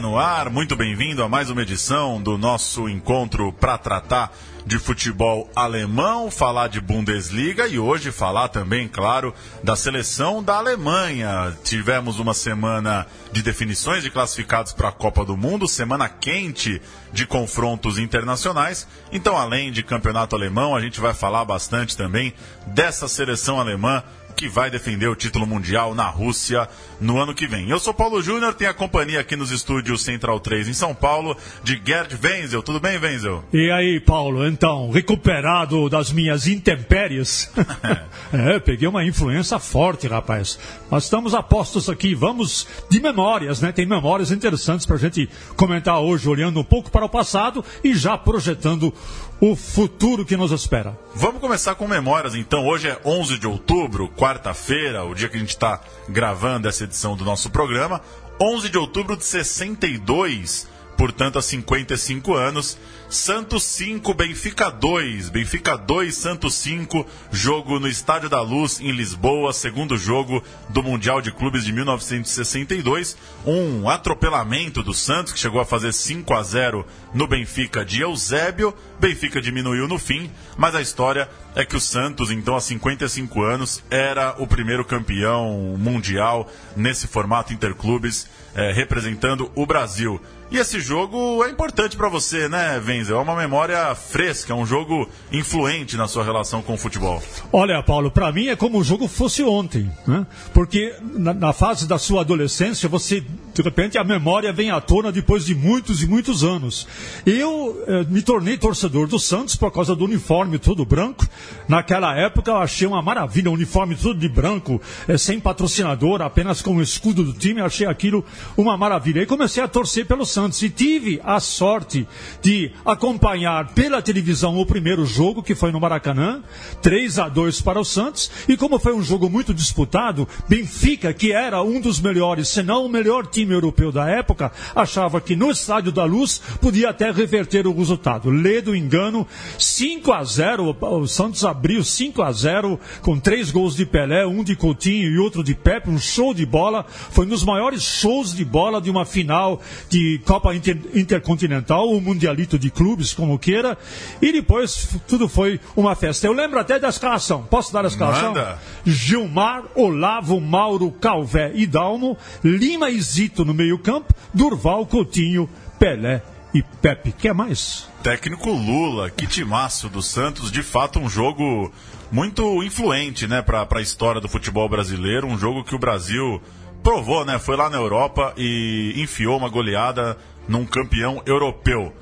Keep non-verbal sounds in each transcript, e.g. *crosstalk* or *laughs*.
No ar, muito bem-vindo a mais uma edição do nosso encontro para tratar de futebol alemão, falar de Bundesliga e hoje falar também, claro, da seleção da Alemanha. Tivemos uma semana de definições de classificados para a Copa do Mundo, semana quente de confrontos internacionais. Então, além de campeonato alemão, a gente vai falar bastante também dessa seleção alemã que vai defender o título mundial na Rússia no ano que vem. Eu sou Paulo Júnior, tenho a companhia aqui nos estúdios Central 3 em São Paulo, de Gerd Wenzel. Tudo bem, Wenzel? E aí, Paulo, então, recuperado das minhas intempéries? *laughs* *laughs* é, peguei uma influência forte, rapaz. Nós estamos apostos aqui, vamos de memórias, né? Tem memórias interessantes para a gente comentar hoje, olhando um pouco para o passado e já projetando o futuro que nos espera. Vamos começar com memórias, então. Hoje é 11 de outubro, quarta-feira, o dia que a gente está gravando essa edição do nosso programa. 11 de outubro de 62, portanto, há 55 anos. Santos 5, Benfica 2. Benfica 2, Santos 5. Jogo no Estádio da Luz, em Lisboa. Segundo jogo do Mundial de Clubes de 1962. Um atropelamento do Santos, que chegou a fazer 5 a 0 no Benfica de Eusébio. Benfica diminuiu no fim, mas a história é que o Santos, então, há 55 anos, era o primeiro campeão mundial nesse formato interclubes, eh, representando o Brasil. E esse jogo é importante para você, né, Wenzel? É uma memória fresca, é um jogo influente na sua relação com o futebol. Olha, Paulo, para mim é como o jogo fosse ontem, né? Porque na, na, fase da sua adolescência, você, de repente, a memória vem à tona depois de muitos e muitos anos. Eu eh, me tornei torcedor do Santos por causa do uniforme todo branco. Naquela época eu achei uma maravilha, um uniforme todo de branco, eh, sem patrocinador, apenas com o escudo do time, achei aquilo uma maravilha. E comecei a torcer pelo Santos. Santos e tive a sorte de acompanhar pela televisão o primeiro jogo, que foi no Maracanã, 3 a 2 para o Santos, e como foi um jogo muito disputado, Benfica, que era um dos melhores, se não o melhor time europeu da época, achava que no Estádio da Luz podia até reverter o resultado. Lê do engano, 5 a 0 o Santos abriu 5 a 0 com três gols de Pelé, um de Coutinho e outro de Pepe, um show de bola, foi um dos maiores shows de bola de uma final de Copa Inter, Intercontinental, o Mundialito de clubes, como queira, e depois tudo foi uma festa. Eu lembro até da escalação. Posso dar a escalação? Manda. Gilmar, Olavo, Mauro, Calvé e Dalmo, Lima e Zito no meio-campo, Durval, Coutinho, Pelé e Pepe. Quer mais? Técnico Lula, que timaço do Santos, de fato um jogo muito influente, né, para a história do futebol brasileiro, um jogo que o Brasil provou, né? Foi lá na Europa e enfiou uma goleada num campeão europeu.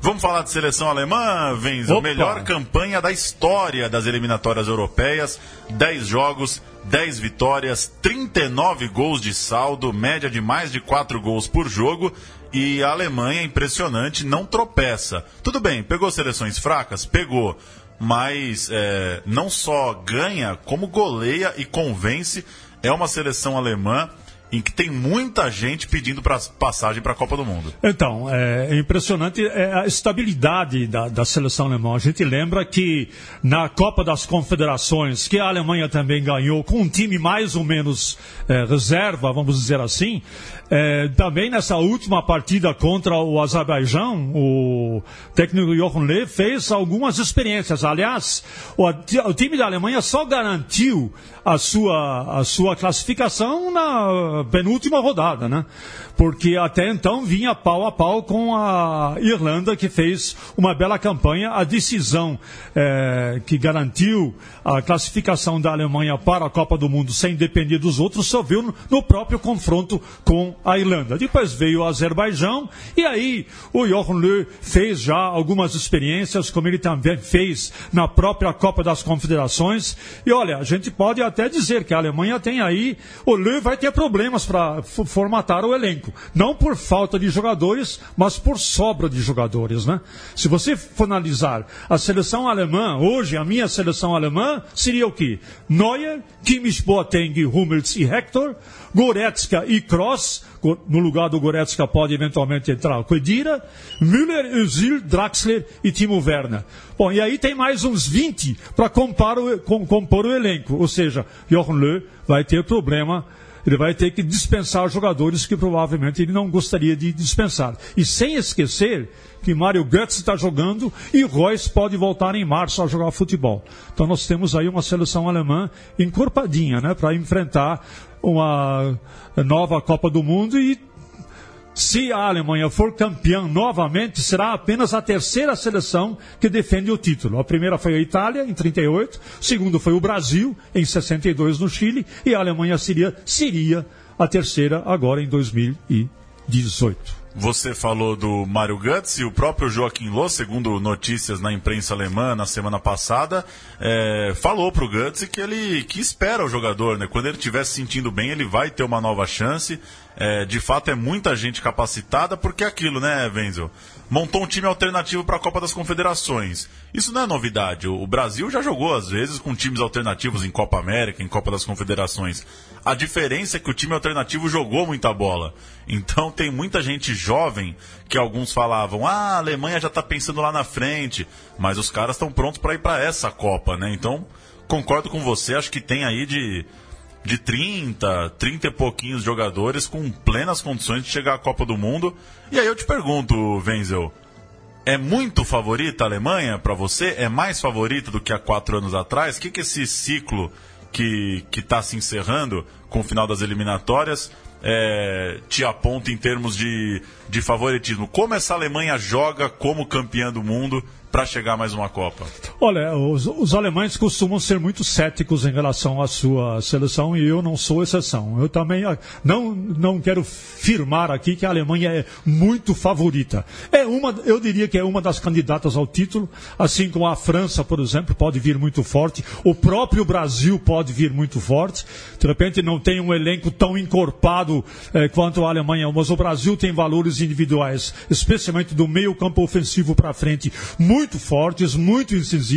Vamos falar de seleção alemã, Venzo? Melhor campanha da história das eliminatórias europeias. 10 jogos, 10 vitórias, 39 gols de saldo, média de mais de 4 gols por jogo. E a Alemanha, impressionante, não tropeça. Tudo bem, pegou seleções fracas? Pegou. Mas é, não só ganha, como goleia e convence. É uma seleção alemã em que tem muita gente pedindo pra, passagem para a Copa do Mundo. Então, é, impressionante é a estabilidade da, da, seleção alemã. A gente lembra que na Copa das Confederações, que a Alemanha também ganhou com um time mais ou menos é, reserva, vamos dizer assim, é, também nessa última partida contra o Azerbaijão, o técnico Jochen Löw fez algumas experiências. Aliás, o, o time da Alemanha só garantiu a sua, a sua classificação na penúltima rodada, né? Porque até então vinha pau a pau com a Irlanda, que fez uma bela campanha. A decisão é, que garantiu a classificação da Alemanha para a Copa do Mundo sem depender dos outros só viu no, próprio confronto com a Irlanda. Depois veio o Azerbaijão e aí o Jochen Löw fez já algumas experiências, como ele também fez na própria Copa das Confederações. E olha, a gente pode até dizer que a Alemanha tem aí, o Löw vai ter problema problemas para formatar o elenco. Não por falta de jogadores, mas por sobra de jogadores. Né? Se você for analisar a seleção alemã, hoje a minha seleção alemã seria o quê? Neuer, Kimmich, Boateng, Hummels e Hector, Goretzka e Kroos, no lugar do Goretzka pode eventualmente entrar o Kedira, Müller, Özil, Draxler e Timo Werner. Bom, e aí tem mais uns 20 para compor, compor o elenco, ou seja, Jochen Löw vai ter problema ele vai ter que dispensar jogadores que provavelmente ele não gostaria de dispensar. E sem esquecer que Mário Götze está jogando e Royce pode voltar em março a jogar futebol. Então nós temos aí uma seleção alemã encorpadinha, né, para enfrentar uma nova Copa do Mundo e se a Alemanha for campeã novamente, será apenas a terceira seleção que defende o título. A primeira foi a Itália, em 38, o segundo foi o Brasil, em 62, no Chile, e a Alemanha seria, seria a terceira agora em 2018. Você falou do Mário Götze e o próprio Joaquim Lô, segundo notícias na imprensa alemã na semana passada, é, falou para o Götze que ele que espera o jogador, né? Quando ele estiver se sentindo bem, ele vai ter uma nova chance. É, de fato, é muita gente capacitada, porque é aquilo, né, Wenzel? Montou um time alternativo para a Copa das Confederações. Isso não é novidade. O Brasil já jogou, às vezes, com times alternativos em Copa América, em Copa das Confederações. A diferença é que o time alternativo jogou muita bola. Então tem muita gente jovem que alguns falavam: ah, a Alemanha já está pensando lá na frente, mas os caras estão prontos para ir para essa Copa, né? Então concordo com você, acho que tem aí de de 30, 30 e pouquinhos jogadores com plenas condições de chegar à Copa do Mundo. E aí eu te pergunto, Wenzel, é muito favorita a Alemanha para você? É mais favorita do que há quatro anos atrás? O que, que esse ciclo que está se encerrando com o final das eliminatórias é, te aponta em termos de, de favoritismo? Como essa Alemanha joga como campeã do mundo para chegar mais uma Copa? Olha, os, os, alemães costumam ser muito céticos em relação à sua seleção e eu não sou exceção. Eu também ah, não, não quero firmar aqui que a Alemanha é muito favorita. É uma, eu diria que é uma das candidatas ao título, assim como a França, por exemplo, pode vir muito forte, o próprio Brasil pode vir muito forte. De repente não tem um elenco tão encorpado eh, quanto a Alemanha, mas o Brasil tem valores individuais, especialmente do meio campo ofensivo para frente, muito muito fortes, muito incisivos,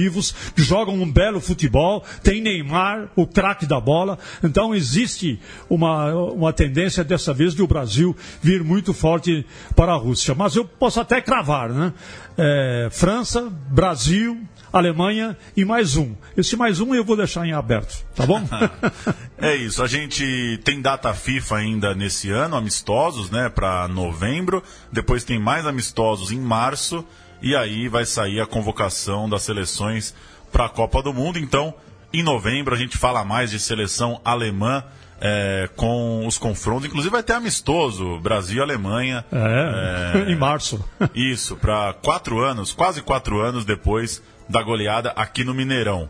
que jogam um belo futebol. Tem Neymar, o craque da bola. Então existe uma, uma tendência dessa vez de o Brasil vir muito forte para a Rússia. Mas eu posso até cravar, né? É, França, Brasil, Alemanha e mais um. Esse mais um eu vou deixar em aberto, tá bom? *laughs* é isso. A gente tem data FIFA ainda nesse ano, amistosos, né, para novembro. Depois tem mais amistosos em março e aí vai sair a convocação das seleções para a Copa do Mundo. Então, em novembro, a gente fala mais de seleção alemã é, com os confrontos. Inclusive, vai ter amistoso Brasil e Alemanha. É, é, *laughs* em março. Isso, para quatro anos, quase quatro anos depois da goleada aqui no Mineirão.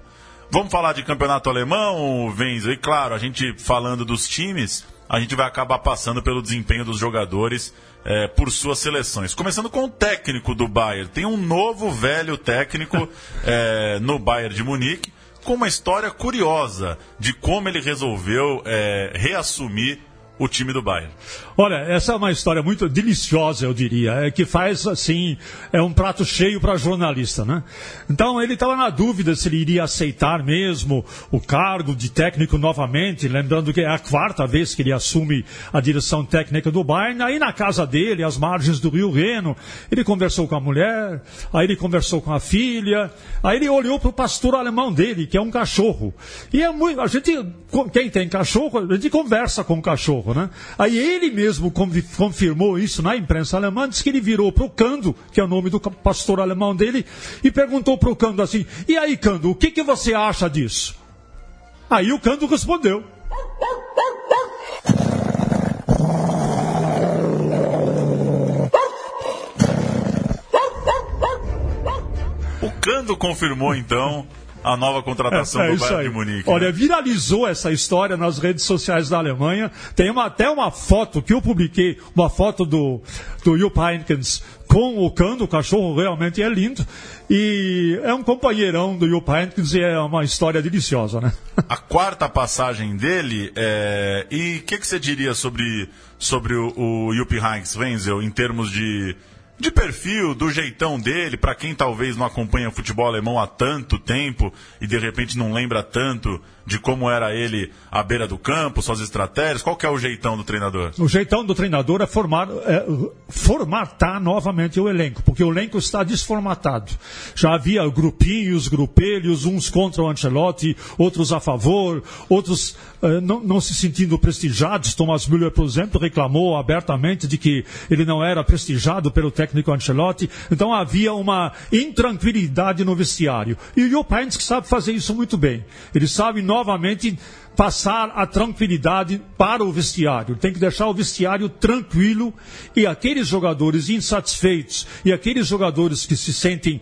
Vamos falar de campeonato alemão, Venzo? E claro, a gente falando dos times, a gente vai acabar passando pelo desempenho dos jogadores é, por suas seleções. Começando com o técnico do Bayern. Tem um novo velho técnico é, *laughs* no Bayern de Munique, com uma história curiosa de como ele resolveu é, reassumir o time do Bayern. Olha, essa é uma história muito deliciosa, eu diria, é, que faz assim, é um prato cheio para jornalista, né? Então ele estava na dúvida se ele iria aceitar mesmo o cargo de técnico novamente, lembrando que é a quarta vez que ele assume a direção técnica do Bayern. Aí na casa dele, às margens do Rio Reno, ele conversou com a mulher, aí ele conversou com a filha, aí ele olhou para o pastor alemão dele, que é um cachorro. E é muito, a gente, quem tem cachorro, a gente conversa com o cachorro, né? Aí ele mesmo confirmou isso na imprensa alemã, disse que ele virou para o Cando, que é o nome do pastor alemão dele, e perguntou para o Cando assim: E aí, Cando, o que, que você acha disso? Aí o Cando respondeu. O Cando confirmou então a nova contratação é, é do Bayern de Munique. Olha, né? viralizou essa história nas redes sociais da Alemanha. Tem uma, até uma foto que eu publiquei, uma foto do, do Jupp Heynckes com o Kando, o cachorro realmente é lindo. E é um companheirão do Jupp Heynckes e é uma história deliciosa, né? *laughs* A quarta passagem dele, é... e o que, que, você diria sobre, sobre o, o Jupp Heynckes, Wenzel, em termos de de perfil, do jeitão dele, para quem talvez não acompanha futebol alemão há tanto tempo e de repente não lembra tanto de como era ele à beira do campo, suas estratégias? Qual que é o jeitão do treinador? O jeitão do treinador é, formar, é formatar novamente o elenco, porque o elenco está desformatado. Já havia grupinhos, grupelhos, uns contra o Ancelotti, outros a favor, outros é, não, não, se sentindo prestigiados. Thomas Müller, por exemplo, reclamou abertamente de que ele não era prestigiado pelo técnico Ancelotti. Então havia uma intranquilidade no vestiário. E o Jupp Heynckes sabe fazer isso muito bem. Ele sabe novamente passar a tranquilidade para o vestiário. Tem que deixar o vestiário tranquilo e aqueles jogadores insatisfeitos e aqueles jogadores que se sentem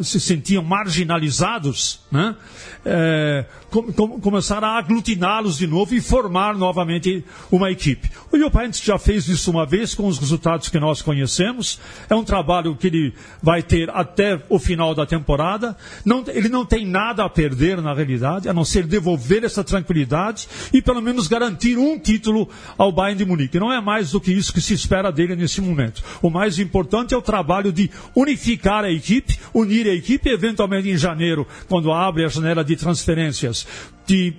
se sentiam marginalizados, né? É, com, com, começar a aglutiná-los de novo e formar novamente uma equipe. O Jupp já fez isso uma vez com os resultados que nós conhecemos. É um trabalho que ele vai ter até o final da temporada. Não, ele não tem nada a perder na realidade, a não ser devolver essa tranquilidade e pelo menos garantir um título ao Bayern de Munique. Não é mais do que isso que se espera dele nesse momento. O mais importante é o trabalho de unificar a equipe, unir a equipe, eventualmente em janeiro, quando abre a janela de transferências, de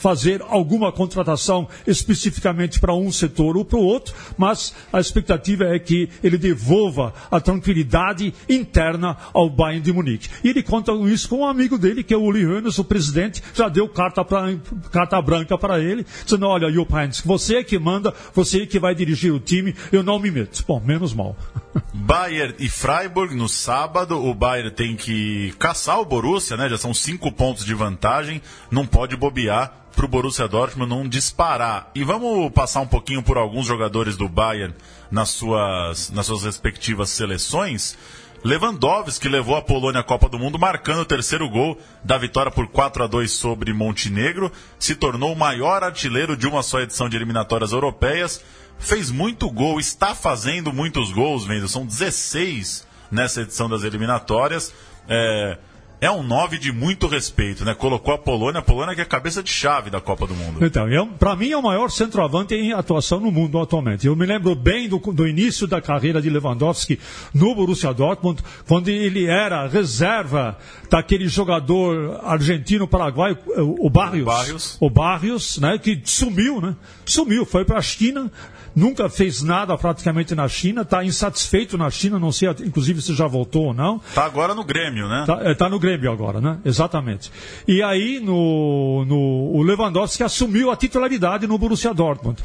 fazer alguma contratação especificamente para um setor ou para o outro, mas a expectativa é que ele devolva a tranquilidade interna ao Bayern de Munique. E ele conta isso com um amigo dele, que é o Uli Hoeneß, o presidente, já deu carta, pra, carta branca para ele, dizendo, olha, Jupp Heynckes, você é que manda, você é que vai dirigir o time, eu não me meto. Bom, menos mal. *laughs* Bayern e Freiburg no sábado, o Bayern tem que caçar o Borussia, né? Já são cinco pontos de vantagem, não pode bobear para o Borussia Dortmund não disparar. E vamos passar um pouquinho por alguns jogadores do Bayern nas suas, nas suas respectivas seleções. Lewandowski levou a Polônia à Copa do Mundo, marcando o terceiro gol da vitória por 4 a 2 sobre Montenegro, se tornou o maior artilheiro de uma só edição de eliminatórias europeias, fez muito gol, está fazendo muitos gols, vendo, são 16 nessa edição das eliminatórias. É, é um 9 de muito respeito, né? Colocou a Polônia, a Polônia que é a cabeça de chave da Copa do Mundo. Então, é, para mim é o maior centroavante em atuação no mundo atualmente. Eu me lembro bem do, do início da carreira de Lewandowski no Borussia Dortmund, quando ele era reserva daquele jogador argentino-paraguaio, o, o Barrios. Barrios. O Barrios, né? Que sumiu, né? Sumiu, foi para a China nunca fez nada praticamente na China, está insatisfeito na China, não sei inclusive se já voltou ou não. Está agora no Grêmio, né? Está é, tá no Grêmio agora, né? Exatamente. E aí no, no, o Lewandowski assumiu a titularidade no Borussia Dortmund.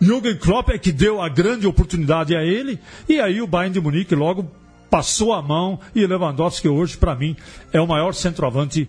Jürgen Klopp é que deu a grande oportunidade a ele, e aí o Bayern de Munique logo passou a mão, e Lewandowski hoje, para mim, é o maior centroavante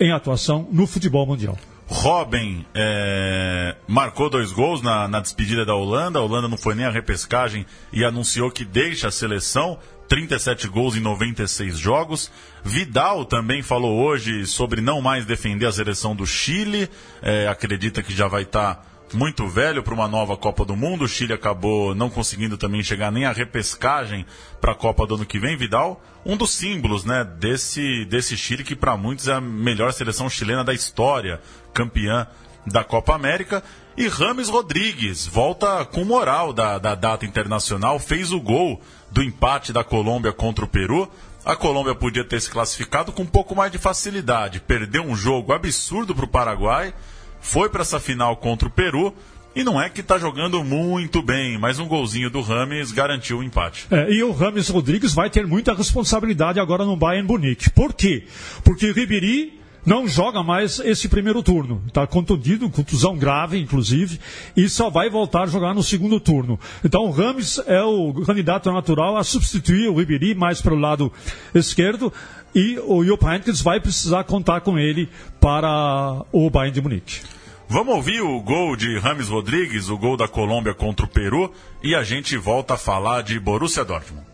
em atuação no futebol mundial. Robin é, marcou dois gols na, na, despedida da Holanda. A Holanda não foi nem a repescagem e anunciou que deixa a seleção. 37 gols em 96 jogos. Vidal também falou hoje sobre não mais defender a seleção do Chile. É, acredita que já vai estar. Tá muito velho para uma nova Copa do Mundo. O Chile acabou não conseguindo também chegar nem à repescagem para a Copa do ano que vem. Vidal, um dos símbolos né, desse, desse Chile, que para muitos é a melhor seleção chilena da história, campeã da Copa América. E Rames Rodrigues volta com moral da, da data internacional, fez o gol do empate da Colômbia contra o Peru. A Colômbia podia ter se classificado com um pouco mais de facilidade, perdeu um jogo absurdo para o Paraguai foi para essa final contra o Peru. E não é que está jogando muito bem, mas um golzinho do Rames garantiu o empate. É, e o Rames Rodrigues vai ter muita responsabilidade agora no Bayern Munique. Por quê? Porque Ribéry não joga mais esse primeiro turno. Está contundido, contusão grave, inclusive, e só vai voltar a jogar no segundo turno. Então o Rames é o candidato natural a substituir o Ribéry mais para o lado esquerdo e o Jupp Heynckes vai precisar contar com ele para o Bayern de Munique. Vamos ouvir o gol de Rames Rodrigues, o gol da Colômbia contra o Peru, e a gente volta a falar de Borussia Dortmund.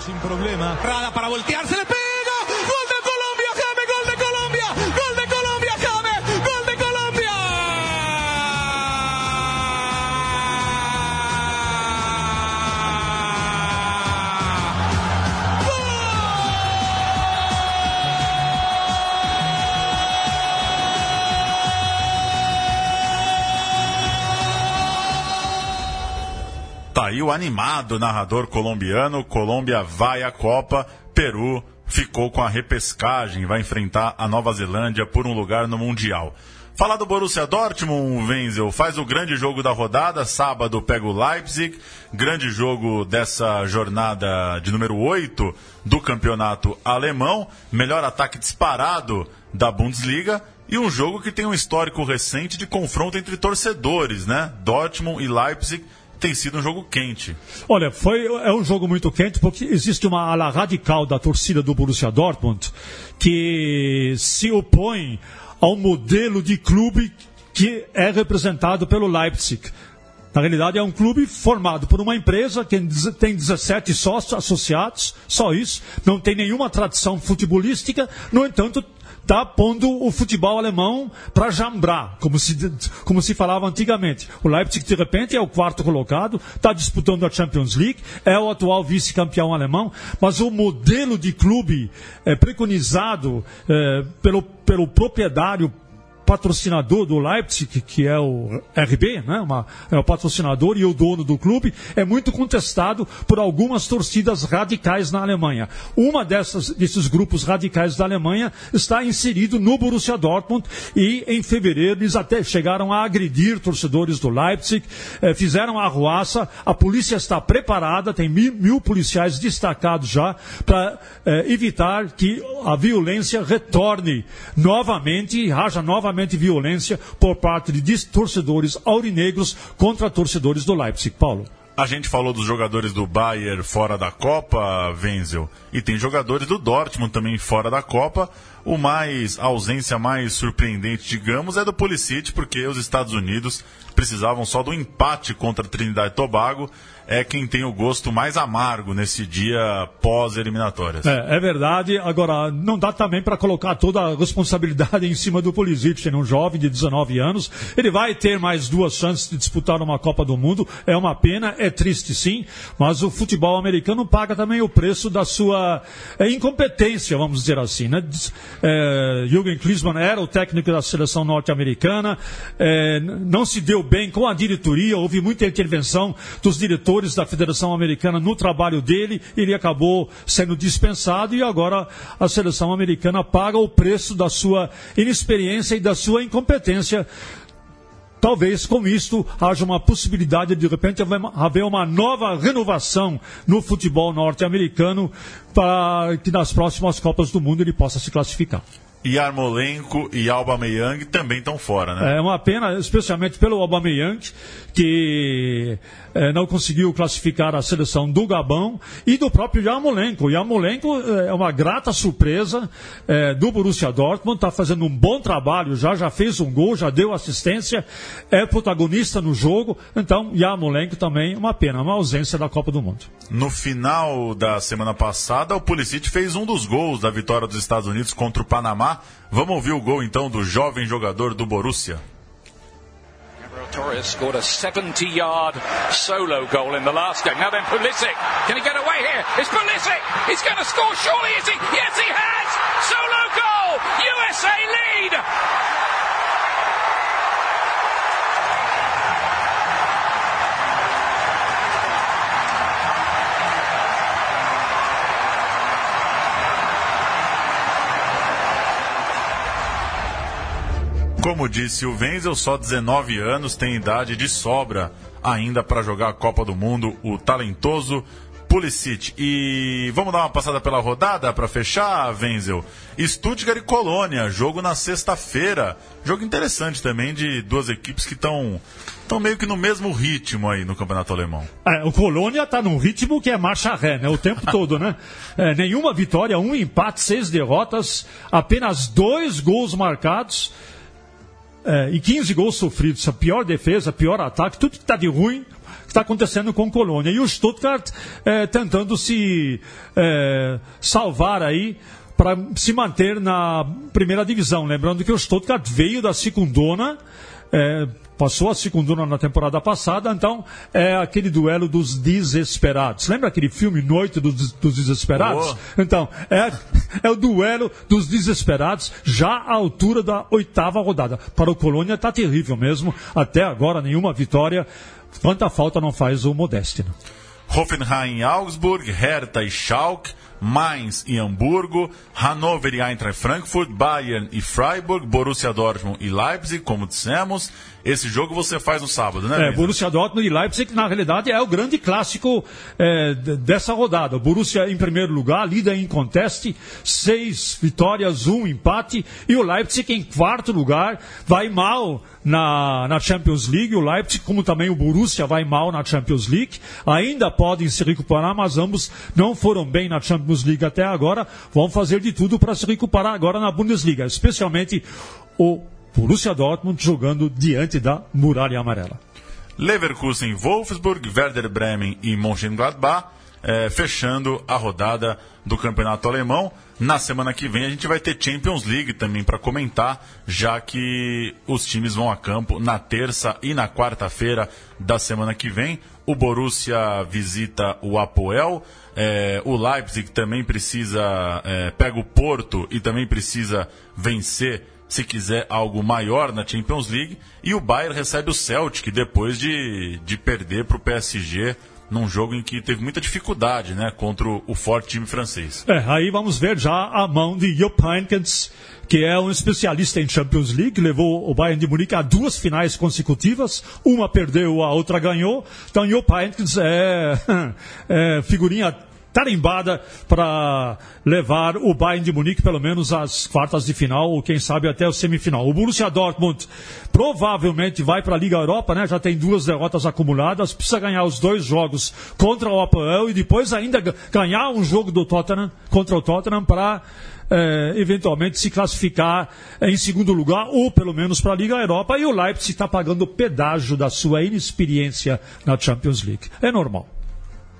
Sem problema. para voltear, se le aí o animado narrador colombiano. Colômbia vai à Copa, Peru ficou com a repescagem, vai enfrentar a Nova Zelândia por um lugar no Mundial. Falar do Borussia Dortmund, Wenzel, faz o grande jogo da rodada, sábado pega o Leipzig, grande jogo dessa jornada de número 8 do campeonato alemão, melhor ataque disparado da Bundesliga e um jogo que tem um histórico recente de confronto entre torcedores, né? Dortmund e Leipzig tem sido um jogo quente. Olha, foi, é um jogo muito quente porque existe uma ala radical da torcida do Borussia Dortmund que se opõe ao modelo de clube que é representado pelo Leipzig. Na realidade, é um clube formado por uma empresa que tem 17 sócios associados, só isso, não tem nenhuma tradição futebolística, no entanto, está pondo o futebol alemão para jambrar, como se, como se falava antigamente. O Leipzig, de repente, é o quarto colocado, está disputando a Champions League, é o atual vice-campeão alemão, mas o modelo de clube é, preconizado é, pelo, pelo proprietário patrocinador do Leipzig, que é o RB, né? Uma, é o patrocinador e o dono do clube, é muito contestado por algumas torcidas radicais na Alemanha. Uma dessas, desses grupos radicais da Alemanha está inserido no Borussia Dortmund e em fevereiro eles até chegaram a agredir torcedores do Leipzig, eh, fizeram a arruaça, a polícia está preparada, tem mil, mil policiais destacados já para eh, evitar que a violência retorne novamente, haja novamente violência por parte de torcedores aurinegros contra torcedores do Leipzig. Paulo. A gente falou dos jogadores do Bayern fora da Copa, Wenzel, e tem jogadores do Dortmund também fora da Copa. O mais a ausência mais surpreendente, digamos, é do Pulisic, porque os Estados Unidos precisavam só do empate contra a Trinidade e Tobago é quem tem o gosto mais amargo nesse dia pós-eliminatórias. É, é, verdade. Agora, não dá também para colocar toda a responsabilidade *laughs* em cima do Pulisic, é um jovem de 19 anos. Ele vai ter mais duas chances de disputar uma Copa do Mundo. É uma pena, é triste sim, mas o futebol americano paga também o preço da sua é, incompetência, vamos dizer assim. Né? É, Jürgen Klinsmann era o técnico da seleção norte-americana, é, não se deu bem com a diretoria, houve muita intervenção dos diretores da Federação Americana no trabalho dele, ele acabou sendo dispensado e agora a seleção americana paga o preço da sua inexperiência e da sua incompetência talvez com isto haja uma possibilidade de, de repente haver uma nova renovação no futebol norte-americano para que nas próximas Copas do Mundo ele possa se classificar. E Armolenko e Aubameyang também estão fora, né? É uma pena, especialmente pelo Aubameyang, que é, não conseguiu classificar a seleção do Gabão e do próprio Yarmolenko. O Yarmolenko é uma grata surpresa é, do Borussia Dortmund, está fazendo um bom trabalho, já já fez um gol, já deu assistência, é protagonista no jogo. Então, Yarmolenko também uma pena, uma ausência da Copa do Mundo. No final da semana passada, o Pulisic fez um dos gols da vitória dos Estados Unidos contra o Panamá. Vamos ouvir o gol então do jovem jogador do Borussia. Torres scored a 70 yard solo goal in the last game. Now then, Pulisic. Can he get away here? It's Pulisic. He's going to score, surely, is he? Yes, he has! Solo goal! USA lead! Como disse o Wenzel, só 19 anos, tem idade de sobra ainda para jogar a Copa do Mundo, o talentoso Pulisic. E vamos dar uma passada pela rodada para fechar, Wenzel. Stuttgart e Colônia, jogo na sexta-feira. Jogo interessante também de duas equipes que estão estão meio que no mesmo ritmo aí no campeonato alemão. É, o Colônia está num ritmo que é marcha ré, né? O tempo *laughs* todo, né? É, nenhuma vitória, um empate, seis derrotas, apenas dois gols marcados é, e 15 gols sofridos, a pior defesa, pior ataque, tudo que está de ruim está acontecendo com o Colônia. E o Stuttgart é, tentando se é, salvar aí para se manter na primeira divisão. Lembrando que o Stuttgart veio da segundona, é, passou a segunda na temporada passada, então é aquele duelo dos desesperados. Lembra aquele filme Noite dos, dos Desesperados? Oh. Então, é, *laughs* é o duelo dos desesperados, já à altura da oitava rodada. Para o Colônia está terrível mesmo, até agora nenhuma vitória. Quanta falta não faz o Modeste. Né? Hoffenheim e Augsburg, Hertha e Schalke, Mainz e Hamburgo, Hannover e Eintracht Frankfurt, Bayern e Freiburg, Borussia Dortmund e Leipzig, como dissemos. Esse jogo você faz no sábado, né? É, Borussia Dortmund e Leipzig, na realidade, é o grande clássico é, dessa rodada. O Borussia em primeiro lugar, líder em conteste, seis vitórias, um empate. E o Leipzig em quarto lugar, vai mal na, na Champions League. O Leipzig, como também o Borussia, vai mal na Champions League. Ainda podem se recuperar, mas ambos não foram bem na Champions League até agora. Vão fazer de tudo para se recuperar agora na Bundesliga, especialmente o Borussia Dortmund jogando diante da muralha amarela. Leverkusen, Wolfsburg, Werder Bremen e Mönchengladbach, é, fechando a rodada do campeonato alemão. Na semana que vem a gente vai ter Champions League também para comentar, já que os times vão a campo na terça e na quarta-feira da semana que vem. O Borussia visita o Apoel, é, o Leipzig também precisa, é, pega o Porto e também precisa vencer se quiser algo maior na Champions League. E o Bayern recebe o Celtic depois de, de perder para o PSG num jogo em que teve muita dificuldade né, contra o forte time francês. É, aí vamos ver já a mão de Jupp Heynckes, que é um especialista em Champions League, levou o Bayern de Munique a duas finais consecutivas, uma perdeu, a outra ganhou. Então Jupp Heynckes é, *laughs* é figurinha tarimbada para levar o Bayern de Munique pelo menos às quartas de final ou quem sabe até o semifinal. O Borussia Dortmund provavelmente vai para a Liga Europa, né? Já tem duas derrotas acumuladas, precisa ganhar os dois jogos contra o Apoel e depois ainda ganhar um jogo do Tottenham contra o Tottenham para é, eventualmente se classificar em segundo lugar ou pelo menos para a Liga Europa e o Leipzig está pagando o pedágio da sua inexperiência na Champions League. É normal.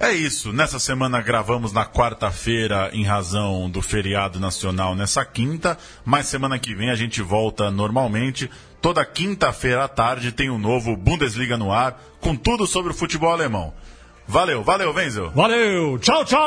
É isso. Nessa semana gravamos na quarta-feira em razão do feriado nacional nessa quinta, mas semana que vem a gente volta normalmente. Toda quinta-feira à tarde tem um novo Bundesliga no ar com tudo sobre o futebol alemão. Valeu, valeu, Wenzel. Valeu, tchau, tchau!